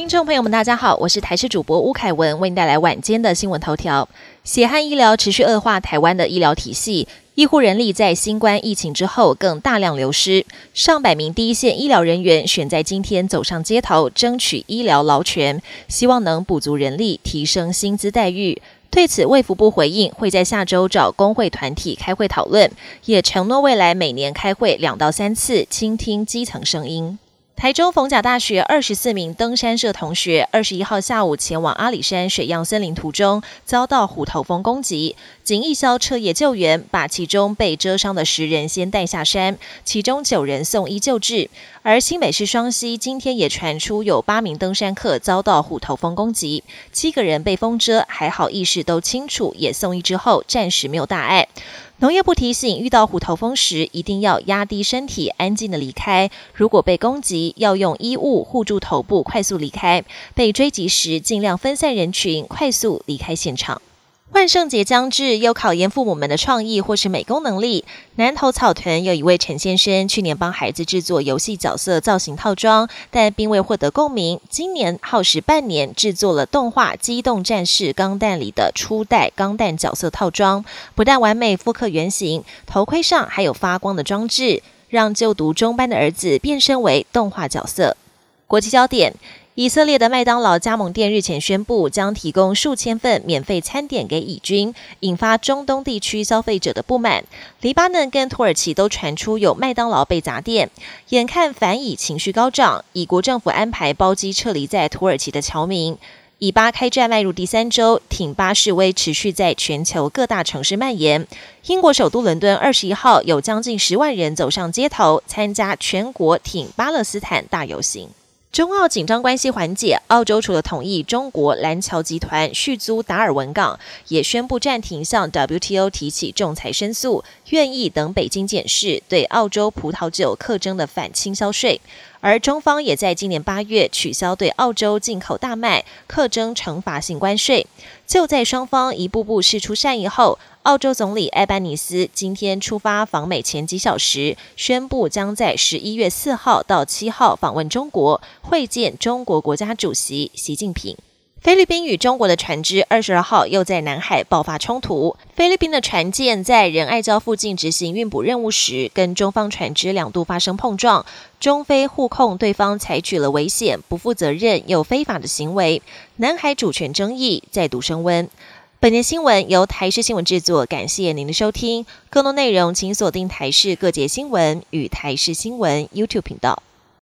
听众朋友们，大家好，我是台视主播吴凯文，为您带来晚间的新闻头条。血汗医疗持续恶化，台湾的医疗体系，医护人力在新冠疫情之后更大量流失，上百名第一线医疗人员选在今天走上街头，争取医疗劳权，希望能补足人力，提升薪资待遇。对此，卫福部回应会在下周找工会团体开会讨论，也承诺未来每年开会两到三次，倾听基层声音。台中逢甲大学二十四名登山社同学，二十一号下午前往阿里山水漾森林途中，遭到虎头蜂攻击。警义消彻夜救援，把其中被蛰伤的十人先带下山，其中九人送医救治。而新北市双溪今天也传出有八名登山客遭到虎头蜂攻击，七个人被蜂蛰，还好意识都清楚，也送医之后暂时没有大碍。农业部提醒，遇到虎头蜂时，一定要压低身体，安静的离开。如果被攻击，要用衣物护住头部，快速离开。被追击时，尽量分散人群，快速离开现场。万圣节将至，又考验父母们的创意或是美工能力。南投草屯有一位陈先生，去年帮孩子制作游戏角色造型套装，但并未获得共鸣。今年耗时半年制作了动画《机动战士钢弹》里的初代钢弹角色套装，不但完美复刻原型，头盔上还有发光的装置，让就读中班的儿子变身为动画角色。国际焦点。以色列的麦当劳加盟店日前宣布，将提供数千份免费餐点给以军，引发中东地区消费者的不满。黎巴嫩跟土耳其都传出有麦当劳被砸店，眼看反以情绪高涨，以国政府安排包机撤离在土耳其的侨民。以巴开战迈入第三周，挺巴示威持续在全球各大城市蔓延。英国首都伦敦二十一号有将近十万人走上街头，参加全国挺巴勒斯坦大游行。中澳紧张关系缓解，澳洲除了同意中国蓝桥集团续租达尔文港，也宣布暂停向 WTO 提起仲裁申诉，愿意等北京检视对澳洲葡萄酒课征的反倾销税。而中方也在今年八月取消对澳洲进口大麦课征惩罚性关税。就在双方一步步释出善意后。澳洲总理艾班尼斯今天出发访美前几小时，宣布将在十一月四号到七号访问中国，会见中国国家主席习近平。菲律宾与中国的船只二十二号又在南海爆发冲突。菲律宾的船舰在仁爱礁附近执行运补任务时，跟中方船只两度发生碰撞。中菲互控对方采取了危险、不负责任又非法的行为，南海主权争议再度升温。本年新闻由台视新闻制作，感谢您的收听。更多内容请锁定台视各节新闻与台视新闻 YouTube 频道。